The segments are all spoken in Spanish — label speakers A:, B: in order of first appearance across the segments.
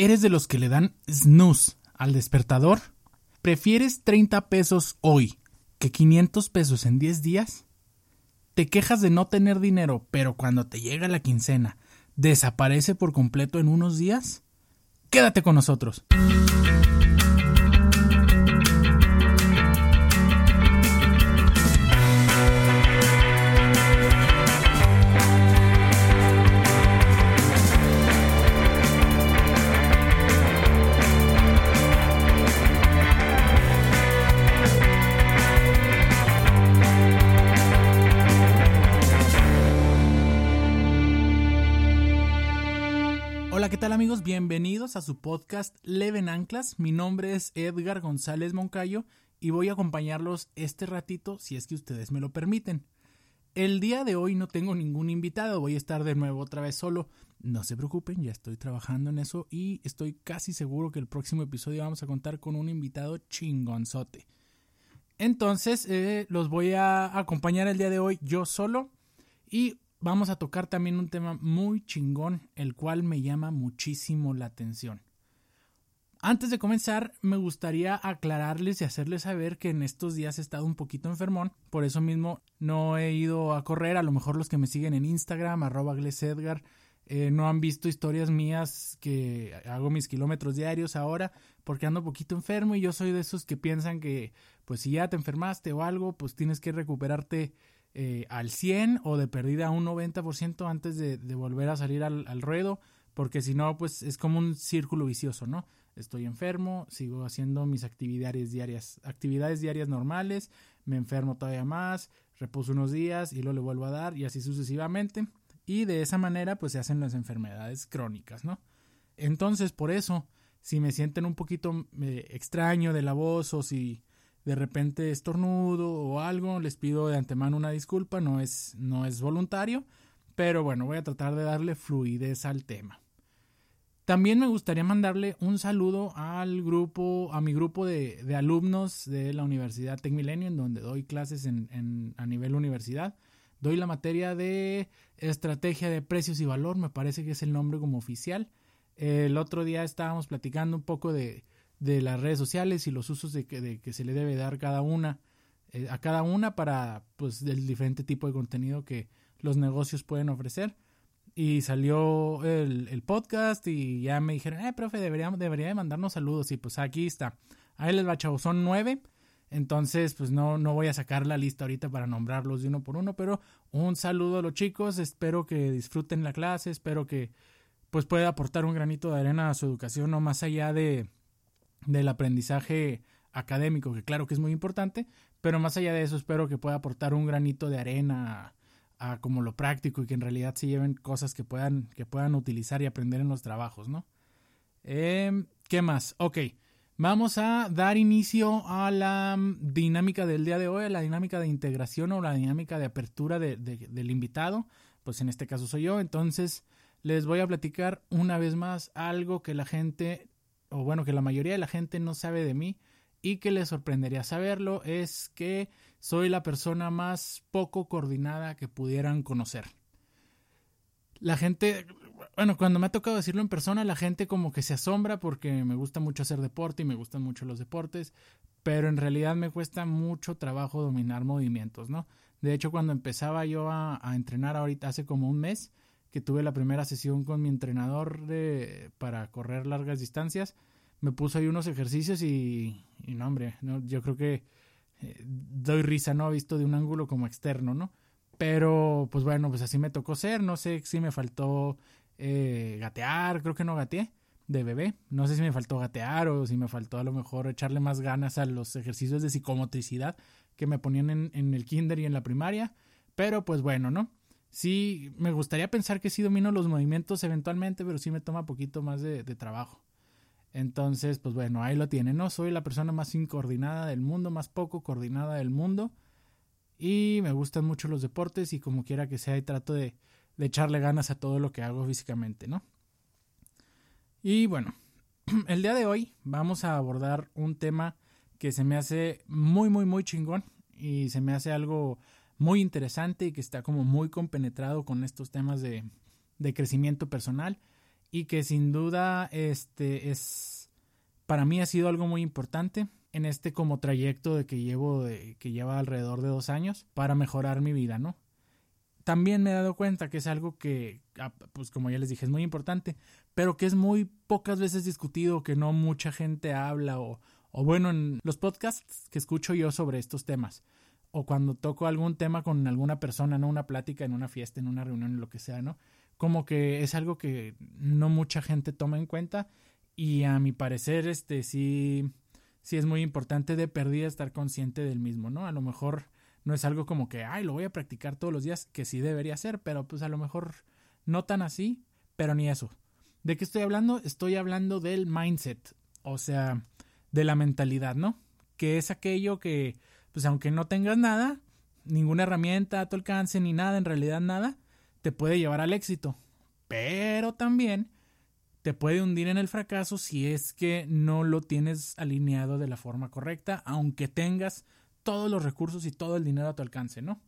A: ¿Eres de los que le dan snooze al despertador? ¿Prefieres 30 pesos hoy que 500 pesos en 10 días? ¿Te quejas de no tener dinero, pero cuando te llega la quincena, desaparece por completo en unos días? Quédate con nosotros. Bienvenidos a su podcast Leven Anclas. Mi nombre es Edgar González Moncayo y voy a acompañarlos este ratito si es que ustedes me lo permiten. El día de hoy no tengo ningún invitado, voy a estar de nuevo otra vez solo. No se preocupen, ya estoy trabajando en eso y estoy casi seguro que el próximo episodio vamos a contar con un invitado chingonzote. Entonces, eh, los voy a acompañar el día de hoy yo solo y vamos a tocar también un tema muy chingón, el cual me llama muchísimo la atención. Antes de comenzar, me gustaría aclararles y hacerles saber que en estos días he estado un poquito enfermón, por eso mismo no he ido a correr, a lo mejor los que me siguen en Instagram, arroba Edgar, eh, no han visto historias mías que hago mis kilómetros diarios ahora porque ando un poquito enfermo y yo soy de esos que piensan que pues si ya te enfermaste o algo, pues tienes que recuperarte eh, al 100 o de perdida a un 90% antes de, volver a salir al, ruedo, porque si no, pues es como un círculo vicioso, ¿no? Estoy enfermo, sigo haciendo mis actividades diarias, actividades diarias normales, me enfermo todavía más, reposo unos días y luego le vuelvo a dar y así sucesivamente. Y de esa manera, pues se hacen las enfermedades crónicas, ¿no? Entonces, por eso, si me sienten un poquito eh, extraño de la voz o si de repente estornudo o algo, les pido de antemano una disculpa, no es, no es voluntario, pero bueno, voy a tratar de darle fluidez al tema. También me gustaría mandarle un saludo al grupo, a mi grupo de, alumnos de la Universidad TecMilenio, en donde doy clases en, a nivel universidad. Doy la materia de estrategia de precios y valor, me parece que es el nombre como oficial. El otro día estábamos platicando un poco de, de las redes sociales y los usos de que, que se le debe dar cada una eh, a cada una para pues el diferente tipo de contenido que los negocios pueden ofrecer. Y salió el, el podcast y ya me dijeron eh profe debería, debería de mandarnos saludos y pues aquí está. Ahí les va chavos son nueve. Entonces pues no no voy a sacar la lista ahorita para nombrarlos de uno por uno pero un saludo a los chicos. Espero que disfruten la clase. Espero que pues pueda aportar un granito de arena a su educación no más allá de del aprendizaje académico, que claro que es muy importante, pero más allá de eso espero que pueda aportar un granito de arena a, como lo práctico y que en realidad se lleven cosas que puedan, que puedan utilizar y aprender en los trabajos, ¿no? Em, ¿Qué más? Ok, vamos a dar inicio a la mm, dinámica del día de hoy, a la dinámica de integración o la dinámica de apertura del invitado, pues en este caso soy yo, entonces les voy a platicar una vez más algo que la gente o bueno, que la mayoría de la gente no sabe de mí y que le sorprendería saberlo, es que soy la persona más poco coordinada que pudieran conocer. La gente, bueno, cuando me ha tocado decirlo en persona, la gente como que se asombra porque me gusta mucho hacer deporte y me gustan mucho los deportes, pero en realidad me cuesta mucho trabajo dominar movimientos, ¿no? De hecho, cuando empezaba yo a, a entrenar ahorita hace como un mes, que tuve la primera sesión con mi entrenador de, para correr largas distancias, me puso ahí unos ejercicios y, y no, hombre, no, yo creo que eh, doy risa, ¿no? Visto de un ángulo como externo, ¿no? Pero, pues bueno, pues así me tocó ser, no sé si me faltó eh, gatear, creo que no gateé de bebé, no sé si me faltó gatear o si me faltó a lo mejor echarle más ganas a los ejercicios de psicomotricidad que me ponían en, en el kinder y en la primaria, pero pues bueno, ¿no? Sí, me gustaría pensar que sí domino los movimientos eventualmente, pero sí me toma poquito más de, trabajo. Entonces, pues bueno, ahí lo tienen, ¿no? Soy la persona más incoordinada del mundo, más poco coordinada del mundo. Y me gustan mucho los deportes y como quiera que sea, y trato de, de echarle ganas a todo lo que hago físicamente, ¿no? Y bueno, el día de hoy vamos a abordar un tema que se me hace muy, muy, muy chingón y se me hace algo muy interesante y que está como muy compenetrado con estos temas de, de crecimiento personal y que sin duda este es para mí ha sido algo muy importante en este como trayecto de que llevo de, que lleva alrededor de dos años para mejorar mi vida, ¿no? También me he dado cuenta que es algo que, ah, pues como ya les dije, es muy importante, pero que es muy pocas veces discutido, que no mucha gente habla o, o bueno, en los podcasts que escucho yo sobre estos temas, o cuando toco algún tema con alguna persona, ¿no? Una plática en una fiesta, en una reunión, en lo que sea, ¿no? Como que es algo que no mucha gente toma en cuenta y a mi parecer, este sí, sí es muy importante de perdida estar consciente del mismo, ¿no? A lo mejor no es algo como que, ay, lo voy a practicar todos los días, que sí debería ser, pero pues a lo mejor no tan así, pero ni eso. ¿De qué estoy hablando? Estoy hablando del mindset, o sea, de la mentalidad, ¿no? Que es aquello que, pues aunque no tengas nada, ninguna herramienta a tu alcance ni nada, en realidad nada, te puede llevar al éxito. Pero también te puede hundir en el fracaso si es que no lo tienes alineado de la forma correcta, aunque tengas todos los recursos y todo el dinero a tu alcance, ¿no?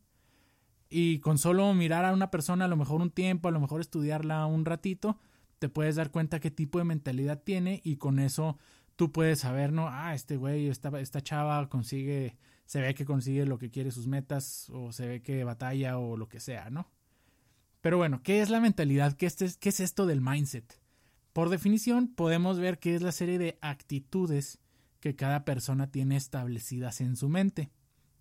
A: Y con solo mirar a una persona a lo mejor un tiempo, a lo mejor estudiarla un ratito, te puedes dar cuenta qué tipo de mentalidad tiene y con eso tú puedes saber, ¿no? Ah, este güey, esta, esta chava consigue, se ve que consigue lo que quiere sus metas o se ve que batalla o lo que sea, ¿no? Pero bueno, ¿qué es la mentalidad? ¿Qué es, qué es esto del mindset? Por definición, podemos ver que es la serie de actitudes que cada persona tiene establecidas en su mente.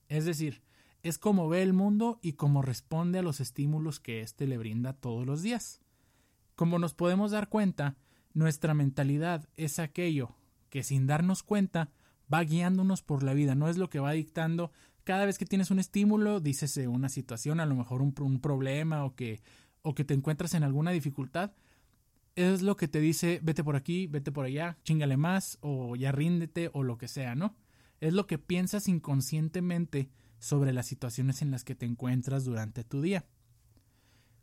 A: Es decir, es como ve el mundo y cómo responde a los estímulos que éste le brinda todos los días. Como nos podemos dar cuenta, nuestra mentalidad es aquello que sin darnos cuenta va guiándonos por la vida, no es lo que va dictando cada vez que tienes un estímulo, dices una situación, a lo mejor un, un problema o que, o que te encuentras en alguna dificultad, es lo que te dice vete por aquí, vete por allá, chingale más o ya ríndete o lo que sea, ¿no? Es lo que piensas inconscientemente sobre las situaciones en las que te encuentras durante tu día.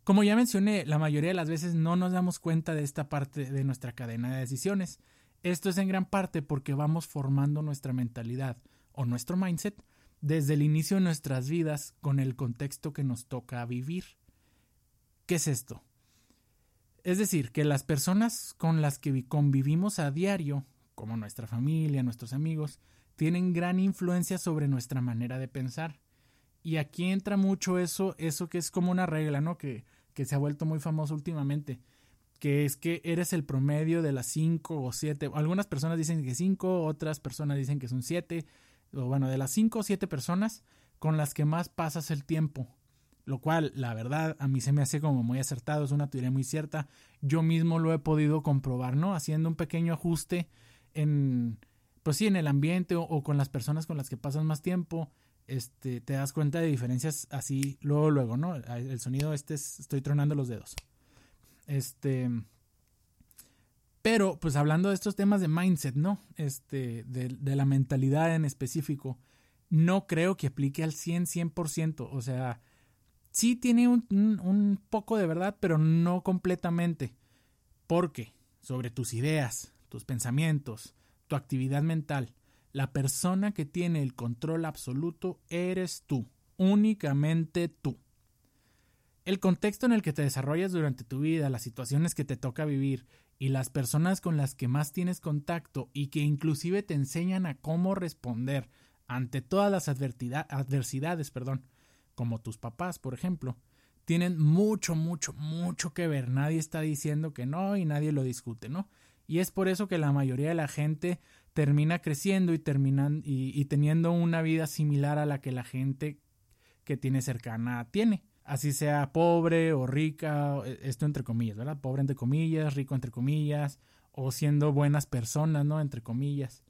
A: Como ya mencioné, la mayoría de las veces no nos damos cuenta de esta parte de nuestra cadena de decisiones. Esto es en gran parte porque vamos formando nuestra mentalidad o nuestro mindset desde el inicio de nuestras vidas con el contexto que nos toca vivir. ¿Qué es esto? Es decir, que las personas con las que convivimos a diario, como nuestra familia, nuestros amigos, tienen gran influencia sobre nuestra manera de pensar. Y aquí entra mucho eso, eso que es como una regla, ¿no? Que, que se ha vuelto muy famoso últimamente, que es que eres el promedio de las cinco o siete, algunas personas dicen que cinco, otras personas dicen que son siete, o bueno, de las cinco o siete personas con las que más pasas el tiempo lo cual la verdad a mí se me hace como muy acertado, es una teoría muy cierta. Yo mismo lo he podido comprobar, ¿no? Haciendo un pequeño ajuste en, pues sí, en el ambiente o, con las personas con las que pasas más tiempo, este, te das cuenta de diferencias así luego, luego, ¿no? El sonido este es, estoy tronando los dedos. Este, pero, pues hablando de estos temas de mindset, ¿no? Este, de, de la mentalidad en específico, no creo que aplique al 100, 100%, o sea, sí tiene un, poco de verdad, pero no completamente. Porque sobre tus ideas, tus pensamientos, tu actividad mental, la persona que tiene el control absoluto eres tú, únicamente tú. El contexto en el que te desarrollas durante tu vida, las situaciones que te toca vivir y las personas con las que más tienes contacto y que inclusive te enseñan a cómo responder ante todas las adversidades, perdón, como tus papás, por ejemplo, tienen mucho, mucho, mucho que ver. Nadie está diciendo que no y nadie lo discute, ¿no? Y es por eso que la mayoría de la gente termina creciendo y, terminan, y, teniendo una vida similar a la que la gente que tiene cercana tiene. Así sea pobre o rica, e, esto entre comillas, ¿verdad? Pobre entre comillas, rico entre comillas, o siendo buenas personas, ¿no? Entre comillas.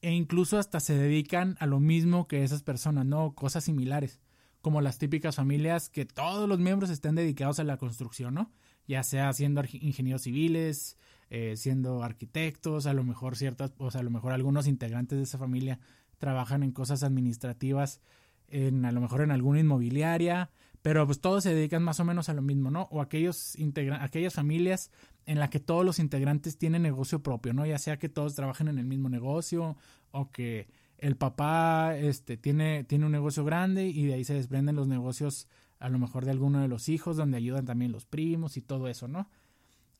A: E incluso hasta se dedican a lo mismo que esas personas, ¿no? Cosas similares como las típicas familias que todos los miembros estén dedicados a la construcción, ¿no? Ya sea siendo ingenieros civiles, eh, siendo arquitectos, a lo mejor ciertas, o sea, a lo mejor algunos integrantes de esa familia trabajan en cosas administrativas, en a lo mejor en alguna inmobiliaria, pero pues todos se dedican más o menos a lo mismo, ¿no? O aquellos aquellas familias en las que todos los integrantes tienen negocio propio, ¿no? Ya sea que todos trabajen en el mismo negocio o que el papá este, tiene, tiene un negocio grande y de ahí se desprenden los negocios a lo mejor de alguno de los hijos, donde ayudan también los primos y todo eso, ¿no?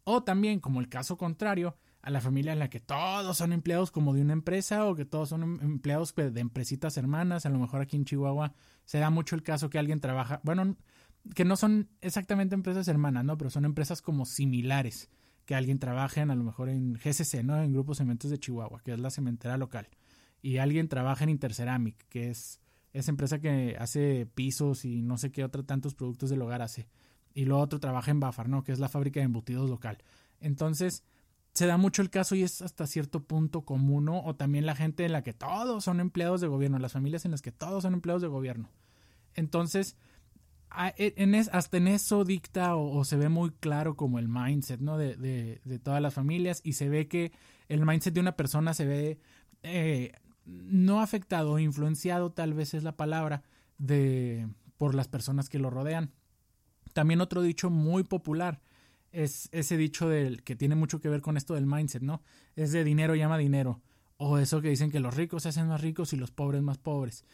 A: O también, como el caso contrario, a la familia en la que todos son empleados como de una empresa o que todos son em, empleados de empresitas hermanas. A lo mejor aquí en Chihuahua se da mucho el caso que alguien trabaja, bueno, que no son exactamente empresas hermanas, ¿no? Pero son empresas como similares, que alguien trabaja en, a lo mejor en GCC, ¿no? En Grupo Cementos de Chihuahua, que es la cementera local. Y alguien trabaja en Interceramic, que es esa empresa que hace pisos y no sé qué otros tantos productos del hogar hace. Y lo otro trabaja en Bafar, ¿no? Que es la fábrica de embutidos local. Entonces, se da mucho el caso y es hasta cierto punto común, ¿no? O también la gente en la que todos son empleados de gobierno, las familias en las que todos son empleados de gobierno. Entonces, e, en hasta en eso dicta o, se ve muy claro como el mindset, ¿no? De, de, todas las familias y se ve que el mindset de una persona se ve eh, no afectado, influenciado tal vez es la palabra, de por las personas que lo rodean. También otro dicho muy popular es ese dicho del que tiene mucho que ver con esto del mindset, ¿no? Es de dinero llama dinero. O eso que dicen que los ricos se hacen más ricos y los pobres más pobres.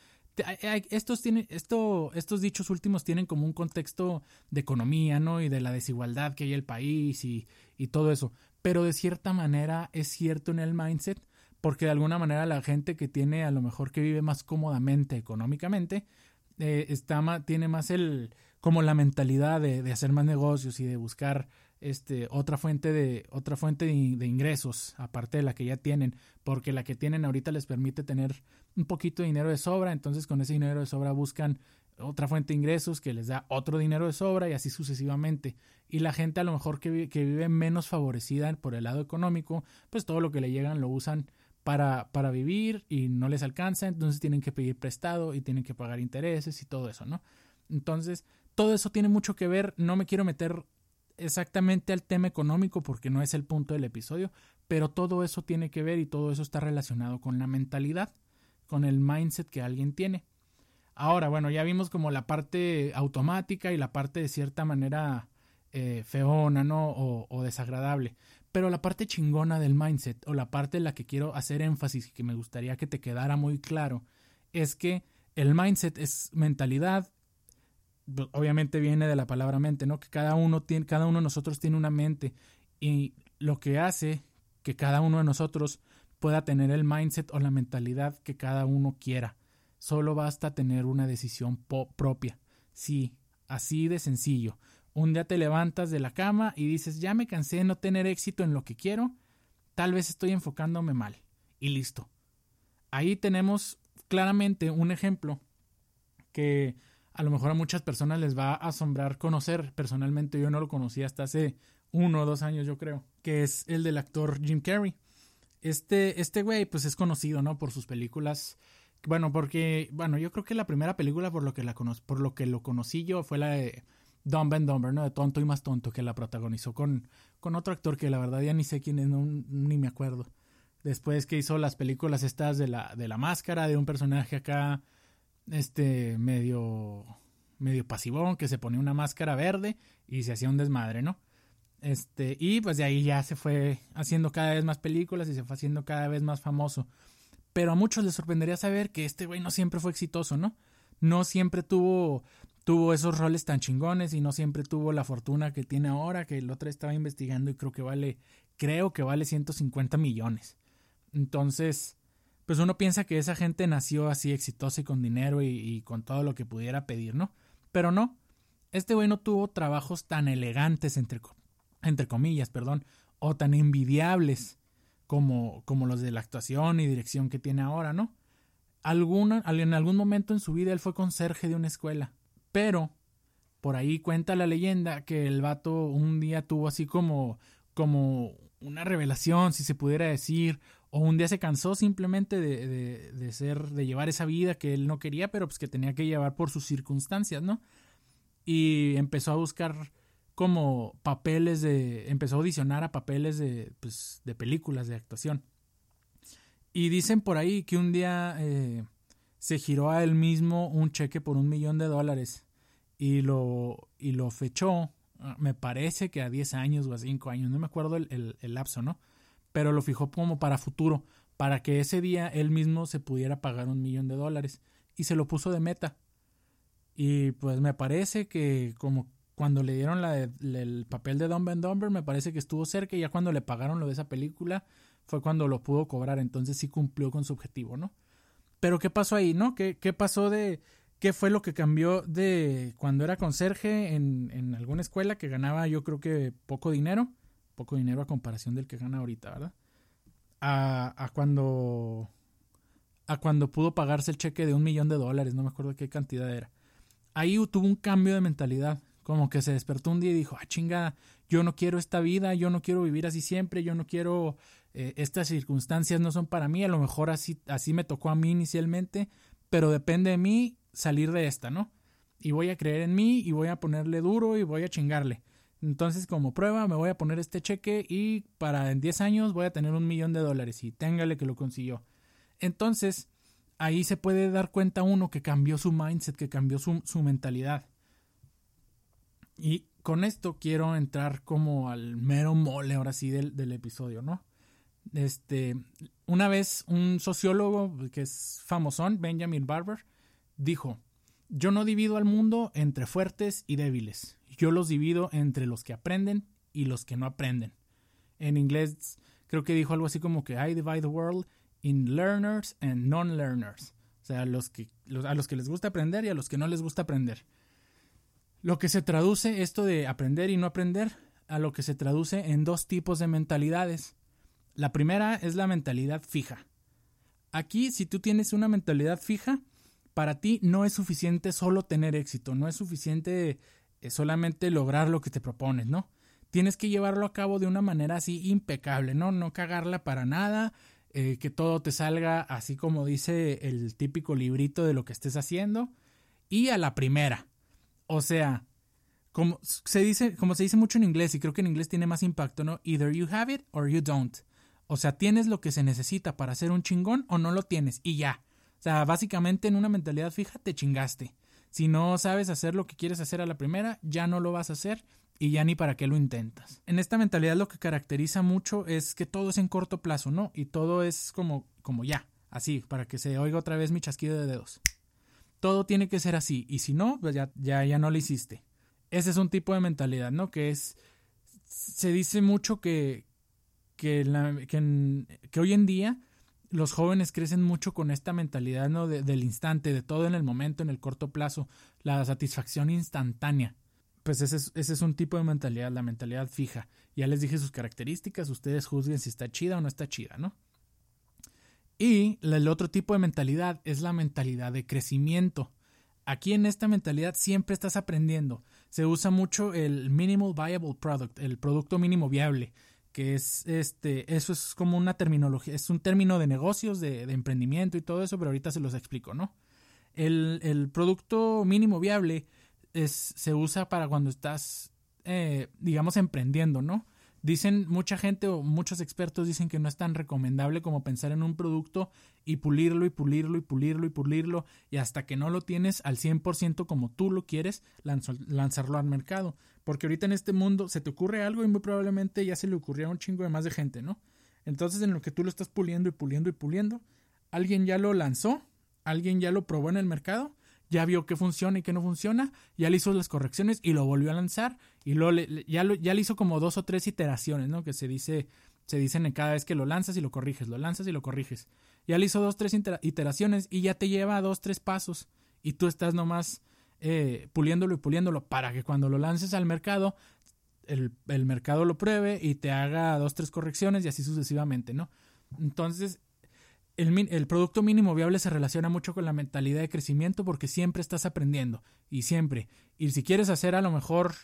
A: Estos, tienen, esto, estos dichos últimos tienen como un contexto de economía, ¿no? Y de la desigualdad que hay en el país y, y todo eso. Pero de cierta manera es cierto en el mindset, porque de alguna manera la gente que tiene, a lo mejor que vive más cómodamente económicamente, eh, está tiene más el, como la mentalidad de, de, hacer más negocios y de buscar este, otra fuente de, otra fuente de, ingresos, aparte de la que ya tienen, porque la que tienen ahorita les permite tener un poquito de dinero de sobra, entonces con ese dinero de sobra buscan otra fuente de ingresos que les da otro dinero de sobra y así sucesivamente. Y la gente a lo mejor que, que vive menos favorecida por el lado económico, pues todo lo que le llegan lo usan para, para vivir y no les alcanza, entonces tienen que pedir prestado y tienen que pagar intereses y todo eso, ¿no? Entonces, todo eso tiene mucho que ver, no me quiero meter exactamente al tema económico porque no es el punto del episodio, pero todo eso tiene que ver y todo eso está relacionado con la mentalidad, con el mindset que alguien tiene. Ahora, bueno, ya vimos como la parte automática y la parte de cierta manera eh, feona, ¿no? O, o, desagradable. Pero la parte chingona del mindset, o la parte en la que quiero hacer énfasis y que me gustaría que te quedara muy claro, es que el mindset es mentalidad, obviamente viene de la palabra mente, ¿no? Que cada uno tiene, cada uno de nosotros tiene una mente y lo que hace que cada uno de nosotros pueda tener el mindset o la mentalidad que cada uno quiera. Solo basta tener una decisión propia. Sí, así de sencillo. Un día te levantas de la cama y dices, ya me cansé de no tener éxito en lo que quiero, tal vez estoy enfocándome mal. Y listo. Ahí tenemos claramente un ejemplo que a lo mejor a muchas personas les va a asombrar conocer. Personalmente yo no lo conocí hasta hace uno o dos años, yo creo, que es el del actor Jim Carrey. Este, este güey, pues es conocido, ¿no? Por sus películas. Bueno, porque, bueno, yo creo que la primera película por lo que, la por lo, que lo conocí yo fue la de Dumb and Dumber, ¿no? De Tonto y Más Tonto, que la protagonizó con, con otro actor que la verdad ya ni sé quién es, ni me acuerdo. Después que hizo las películas estas de la, de la máscara, de un personaje acá este medio medio pasivón que se ponía una máscara verde y se hacía un desmadre, ¿no? Este, y pues de ahí ya se fue haciendo cada vez más películas y se fue haciendo cada vez más famoso. Pero a muchos les sorprendería saber que este güey no siempre fue exitoso, ¿no? No siempre tuvo tuvo esos roles tan chingones y no siempre tuvo la fortuna que tiene ahora, que el otro estaba investigando y creo que vale creo que vale 150 millones. Entonces, pues uno piensa que esa gente nació así exitosa y con dinero y, con todo lo que pudiera pedir, ¿no? Pero no, este güey no tuvo trabajos tan elegantes, entre, entre comillas, perdón, o tan envidiables como, como los de la actuación y dirección que tiene ahora, ¿no? Alguna, en algún momento en su vida él fue conserje de una escuela, pero por ahí cuenta la leyenda que el vato un día tuvo así como, como una revelación, si se pudiera decir, o un día se cansó simplemente de, de, ser, de llevar esa vida que él no quería, pero pues que tenía que llevar por sus circunstancias, ¿no? Y empezó a buscar como papeles de, empezó a audicionar a papeles de, pues, de películas, de actuación. Y dicen por ahí que un día eh, se giró a él mismo un cheque por un millón de dólares y lo, y lo fechó, me parece que a 10 años o a 5 años, no me acuerdo el, el lapso, ¿no? Pero lo fijó como para futuro, para que ese día él mismo se pudiera pagar un millón de dólares y se lo puso de meta. Y pues me parece que como cuando le dieron el papel de Dumb and Dumber, me parece que estuvo cerca y ya cuando le pagaron lo de esa película fue cuando lo pudo cobrar, entonces sí cumplió con su objetivo, ¿no? Pero ¿qué pasó ahí, no? ¿Qué, qué pasó de, qué fue lo que cambió de cuando era conserje en, en alguna escuela que ganaba yo creo que poco dinero, poco dinero a comparación del que gana ahorita, ¿verdad? A, cuando a cuando pudo pagarse el cheque de un millón de dólares, no me acuerdo qué cantidad era. Ahí tuvo un cambio de mentalidad, como que se despertó un día y dijo, ah, chinga, yo no quiero esta vida, yo no quiero vivir así siempre, yo no quiero, eh, estas circunstancias no son para mí, a lo mejor así, así me tocó a mí inicialmente, pero depende de mí salir de esta, ¿no? Y voy a creer en mí y voy a ponerle duro y voy a chingarle. Entonces, como prueba, me voy a poner este cheque y para en 10 años voy a tener un millón de dólares y téngale que lo consiguió. Entonces, ahí se puede dar cuenta uno que cambió su mindset, que cambió su, mentalidad. Y con esto quiero entrar como al mero mole ahora sí del, del, episodio, ¿no? Este, una vez un sociólogo que es famosón, Benjamin Barber, dijo, yo no divido al mundo entre fuertes y débiles, yo los divido entre los que aprenden y los que no aprenden. En inglés creo que dijo algo así como que I divide the world in learners and non-learners. O sea, los que, a los que les gusta aprender y a los que no les gusta aprender. Lo que se traduce esto de aprender y no aprender a lo que se traduce en dos tipos de mentalidades. La primera es la mentalidad fija. Aquí, si tú tienes una mentalidad fija, para ti no es suficiente solo tener éxito, no es suficiente eh, solamente lograr lo que te propones, ¿no? Tienes que llevarlo a cabo de una manera así impecable, ¿no? No cagarla para nada, eh, que todo te salga así como dice el típico librito de lo que estés haciendo y a la primera. O sea, como se dice, como se dice mucho en inglés y creo que en inglés tiene más impacto, ¿no? Either you have it or you don't. O sea, tienes lo que se necesita para hacer un chingón o no lo tienes y ya. O sea, básicamente en una mentalidad fija te chingaste. Si no sabes hacer lo que quieres hacer a la primera, ya no lo vas a hacer y ya ni para qué lo intentas. En esta mentalidad lo que caracteriza mucho es que todo es en corto plazo, ¿no? Y todo es como, como ya, así, para que se oiga otra vez mi chasquido de dedos. Todo tiene que ser así, y si no, pues ya, ya, ya no lo hiciste. Ese es un tipo de mentalidad, ¿no? Que es, se dice mucho que, que, que, hoy en día los jóvenes crecen mucho con esta mentalidad, ¿no? del instante, de todo en el momento, en el corto plazo, la satisfacción instantánea pues ese es, un tipo de mentalidad, la mentalidad fija. Ya les dije sus características, ustedes juzguen si está chida o no está chida, ¿no? Y el otro tipo de mentalidad es la mentalidad de crecimiento. Aquí en esta mentalidad siempre estás aprendiendo. Se usa mucho el minimal viable product, el producto mínimo viable, que es este, eso es como una terminología, es un término de negocios, de, emprendimiento y todo eso, pero ahorita se los explico, ¿no? El, el producto mínimo viable se usa para cuando estás, eh, digamos, emprendiendo, ¿no? Dicen mucha gente o muchos expertos dicen que no es tan recomendable como pensar en un producto y pulirlo y pulirlo y pulirlo y pulirlo y hasta que no lo tienes al 100% como tú lo quieres, lanzarlo al mercado. Porque ahorita en este mundo se te ocurre algo y muy probablemente ya se le ocurrió a un chingo de más de gente, ¿no? Entonces en lo que tú lo estás puliendo y puliendo y puliendo, alguien ya lo lanzó, alguien ya lo probó en el mercado ya vio qué funciona y qué no funciona, ya le hizo las correcciones y lo volvió a lanzar y luego ya, ya le hizo como dos o tres iteraciones, ¿no? Que se dice, se dicen en cada vez que lo lanzas y lo corriges, lo lanzas y lo corriges. Ya le hizo dos, tres iteraciones y ya te lleva a dos, tres pasos y tú estás nomás eh, puliéndolo y puliéndolo para que cuando lo lances al mercado, el, el mercado lo pruebe y te haga dos, tres correcciones y así sucesivamente, ¿no? Entonces, el, producto mínimo viable se relaciona mucho con la mentalidad de crecimiento porque siempre estás aprendiendo y siempre. Y si quieres hacer a lo mejor,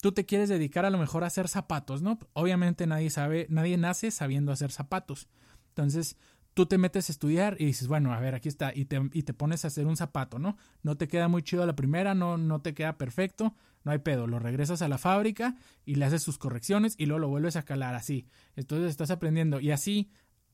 A: tú te quieres dedicar a lo mejor a hacer zapatos, ¿no? Obviamente nadie sabe, nadie nace sabiendo hacer zapatos. Entonces, tú te metes a estudiar y dices, bueno, a ver, aquí está, y te, y te pones a hacer un zapato, ¿no? No te queda muy chido la primera, no, no te queda perfecto, no hay pedo, lo regresas a la fábrica y le haces sus correcciones y luego lo vuelves a calar así. Entonces estás aprendiendo y así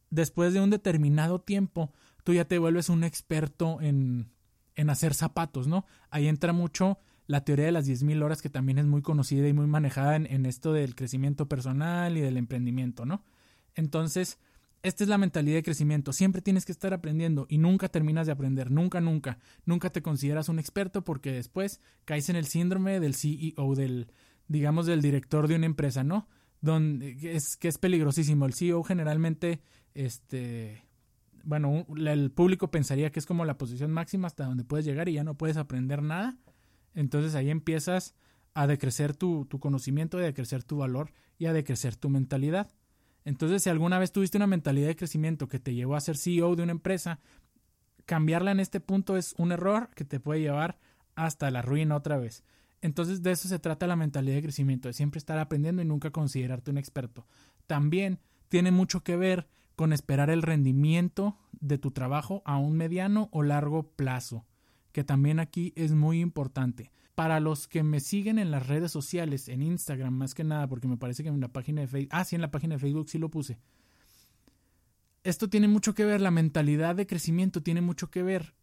A: después de un determinado tiempo, tú ya te vuelves un experto en, en hacer zapatos, ¿no? Ahí entra mucho la teoría de las 10.000 horas que también es muy conocida y muy manejada en, esto del crecimiento personal y del emprendimiento, ¿no? Entonces, esta es la mentalidad de crecimiento. Siempre tienes que estar aprendiendo y nunca terminas de aprender. Nunca, nunca. Nunca te consideras un experto porque después caes en el síndrome del CEO, del, digamos, del director de una empresa, ¿no? Donde es que es peligrosísimo. El CEO generalmente, este, bueno, el público pensaría que es como la posición máxima hasta donde puedes llegar y ya no puedes aprender nada. Entonces ahí empiezas a decrecer tu, tu conocimiento, a decrecer tu valor y a decrecer tu mentalidad. Entonces, si alguna vez tuviste una mentalidad de crecimiento que te llevó a ser CEO de una empresa, cambiarla en este punto es un error que te puede llevar hasta la ruina otra vez. Entonces, de eso se trata la mentalidad de crecimiento, de siempre estar aprendiendo y nunca considerarte un experto. También tiene mucho que ver con esperar el rendimiento de tu trabajo a un mediano o largo plazo, que también aquí es muy importante para los que me siguen en las redes sociales, en Instagram más que nada, porque me parece que en la página de Facebook, ah, sí, en la página de Facebook sí lo puse. Esto tiene mucho que ver, la mentalidad de crecimiento tiene mucho que ver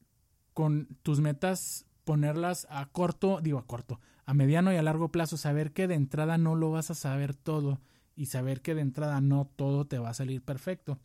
A: con tus metas, ponerlas a corto, digo a corto, a mediano y a largo plazo, saber que de entrada no lo vas a saber todo y saber que de entrada no todo te va a salir perfecto.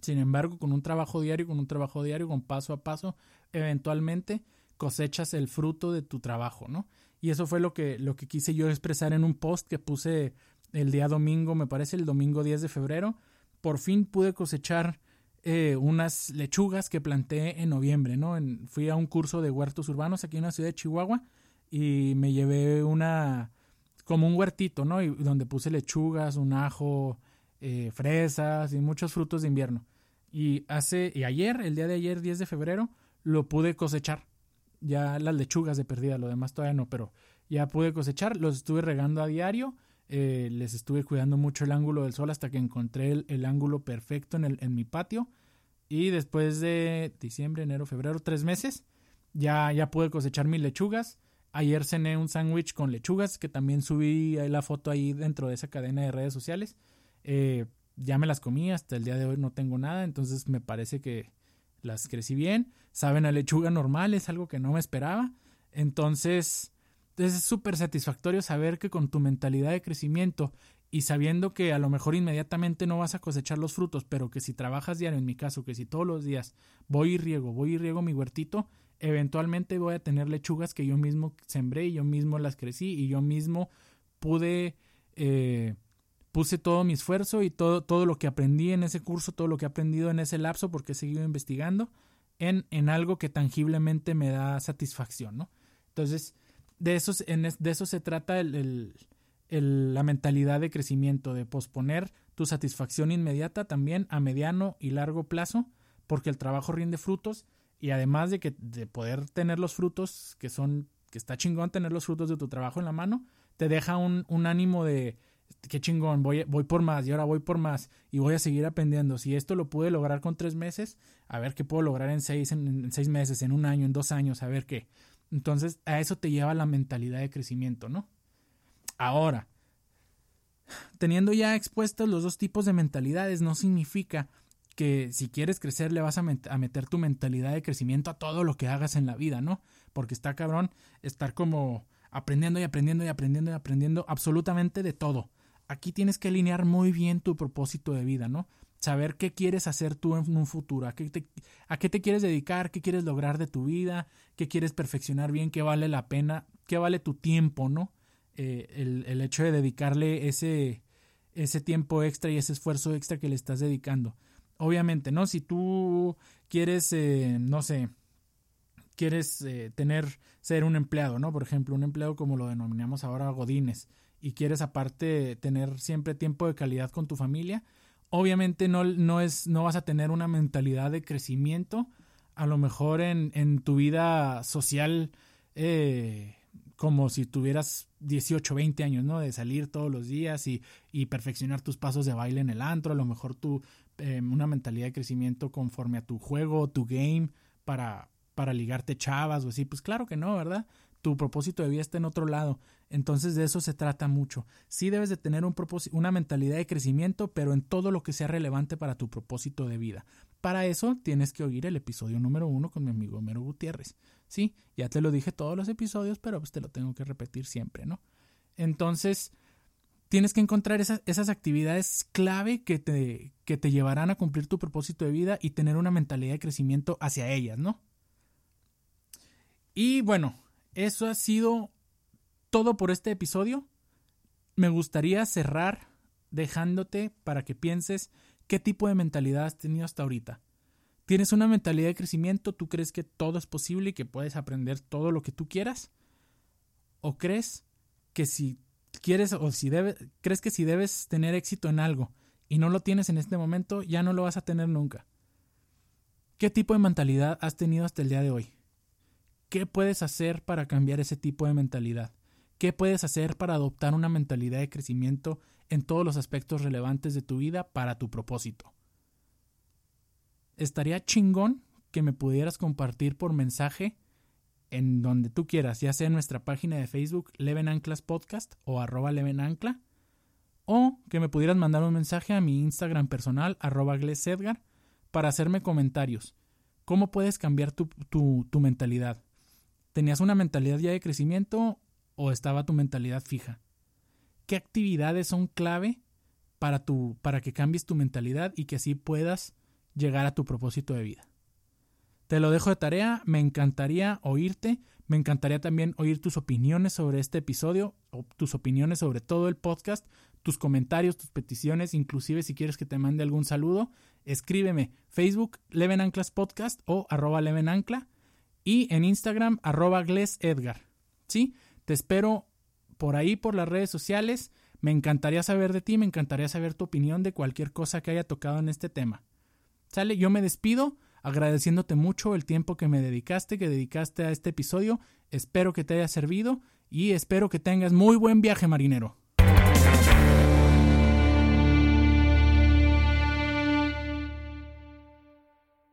A: Sin embargo, con un trabajo diario, con un trabajo diario, con paso a paso, eventualmente cosechas el fruto de tu trabajo, ¿no? Y eso fue lo que, lo que quise yo expresar en un post que puse el día domingo, me parece el domingo 10 de febrero. Por fin pude cosechar eh, unas lechugas que planté en noviembre, ¿no? fui a un curso de huertos urbanos aquí en la ciudad de Chihuahua y me llevé una, como un huertito, ¿no? Y donde puse lechugas, un ajo, eh, fresas y muchos frutos de invierno. Y hace, y ayer, el día de ayer, 10 de febrero, lo pude cosechar ya las lechugas de perdida, lo demás todavía no, pero ya pude cosechar, los estuve regando a diario, eh, les estuve cuidando mucho el ángulo del sol hasta que encontré el, ángulo perfecto en, el, en mi patio y después de diciembre, enero, febrero, tres meses, ya, ya pude cosechar mis lechugas. Ayer cené un sándwich con lechugas que también subí la foto ahí dentro de esa cadena de redes sociales. Eh, ya me las comí, hasta el día de hoy no tengo nada, entonces me parece que, las crecí bien, saben a lechuga normal, es algo que no me esperaba. Entonces, es súper satisfactorio saber que con tu mentalidad de crecimiento y sabiendo que a lo mejor inmediatamente no vas a cosechar los frutos, pero que si trabajas diario, en mi caso, que si todos los días voy y riego, voy y riego mi huertito, eventualmente voy a tener lechugas que yo mismo sembré y yo mismo las crecí y yo mismo pude eh, puse todo mi esfuerzo y todo, todo lo que aprendí en ese curso, todo lo que he aprendido en ese lapso, porque he seguido investigando, en, en algo que tangiblemente me da satisfacción, ¿no? Entonces, de eso, en, de eso se trata el, la mentalidad de crecimiento, de posponer tu satisfacción inmediata también a mediano y largo plazo, porque el trabajo rinde frutos y además de que de poder tener los frutos, que son, que está chingón tener los frutos de tu trabajo en la mano, te deja un, un ánimo de, qué chingón, voy, voy por más y ahora voy por más y voy a seguir aprendiendo. Si esto lo pude lograr con tres meses, a ver qué puedo lograr en seis, en, seis meses, en un año, en dos años, a ver qué. Entonces, a eso te lleva la mentalidad de crecimiento, ¿no? Ahora, teniendo ya expuestos los dos tipos de mentalidades, no significa que si quieres crecer le vas a, a, meter tu mentalidad de crecimiento a todo lo que hagas en la vida, ¿no? Porque está cabrón estar como aprendiendo y aprendiendo y aprendiendo y aprendiendo absolutamente de todo. Aquí tienes que alinear muy bien tu propósito de vida, ¿no? Saber qué quieres hacer tú en un futuro, a qué te, a qué te quieres dedicar, qué quieres lograr de tu vida, qué quieres perfeccionar bien, qué vale la pena, qué vale tu tiempo, ¿no? Eh, el, el, hecho de dedicarle ese, ese tiempo extra y ese esfuerzo extra que le estás dedicando. Obviamente, ¿no? Si tú quieres, eh, no sé, quieres eh, tener, ser un empleado, ¿no? Por ejemplo, un empleado como lo denominamos ahora Godines y quieres aparte tener siempre tiempo de calidad con tu familia, obviamente no, no, es, no vas a tener una mentalidad de crecimiento, a lo mejor en, en tu vida social, eh, como si tuvieras 18, 20 años, ¿no? De salir todos los días y, y perfeccionar tus pasos de baile en el antro, a lo mejor tú, eh, una mentalidad de crecimiento conforme a tu juego, tu game, para, para ligarte chavas o así, pues claro que no, ¿verdad? Tu propósito de vida está en otro lado. Entonces de eso se trata mucho. Sí debes de tener una mentalidad de crecimiento, pero en todo lo que sea relevante para tu propósito de vida. Para eso tienes que oír el episodio número uno con mi amigo Homero Gutiérrez. Sí, ya te lo dije todos los episodios, pero pues te lo tengo que repetir siempre, ¿no? Entonces, tienes que encontrar esas, esas actividades clave que te, que te llevarán a cumplir tu propósito de vida y tener una mentalidad de crecimiento hacia ellas, ¿no? Y bueno, eso ha sido todo por este episodio. Me gustaría cerrar dejándote para que pienses qué tipo de mentalidad has tenido hasta ahorita. ¿Tienes una mentalidad de crecimiento? ¿Tú crees que todo es posible y que puedes aprender todo lo que tú quieras? ¿O crees que si quieres o si debes, crees que si debes tener éxito en algo y no lo tienes en este momento, ya no lo vas a tener nunca? ¿Qué tipo de mentalidad has tenido hasta el día de hoy? ¿Qué puedes hacer para cambiar ese tipo de mentalidad? ¿Qué puedes hacer para adoptar una mentalidad de crecimiento en todos los aspectos relevantes de tu vida para tu propósito? Estaría chingón que me pudieras compartir por mensaje en donde tú quieras, ya sea en nuestra página de Facebook Leven Anclas Podcast o arroba Leven Ancla, o que me pudieras mandar un mensaje a mi Instagram personal arroba Edgar para hacerme comentarios. ¿Cómo puedes cambiar tu, tu, tu mentalidad? ¿Tenías una mentalidad ya de crecimiento o estaba tu mentalidad fija? ¿Qué actividades son clave para, tu, para que cambies tu mentalidad y que así puedas llegar a tu propósito de vida? Te lo dejo de tarea, me encantaría oírte, me encantaría también oír tus opiniones sobre este episodio, o tus opiniones sobre todo el podcast, tus comentarios, tus peticiones, inclusive si quieres que te mande algún saludo, escríbeme. Facebook Leven Anclas Podcast o arroba Leven Ancla y en Instagram arroba Gles Edgar. ¿Sí? Te espero por ahí, por las redes sociales. Me encantaría saber de ti, me encantaría saber tu opinión de cualquier cosa que haya tocado en este tema. ¿Sale? Yo me despido agradeciéndote mucho el tiempo que me dedicaste, que dedicaste a este episodio. Espero que te haya servido y espero que tengas muy buen viaje marinero.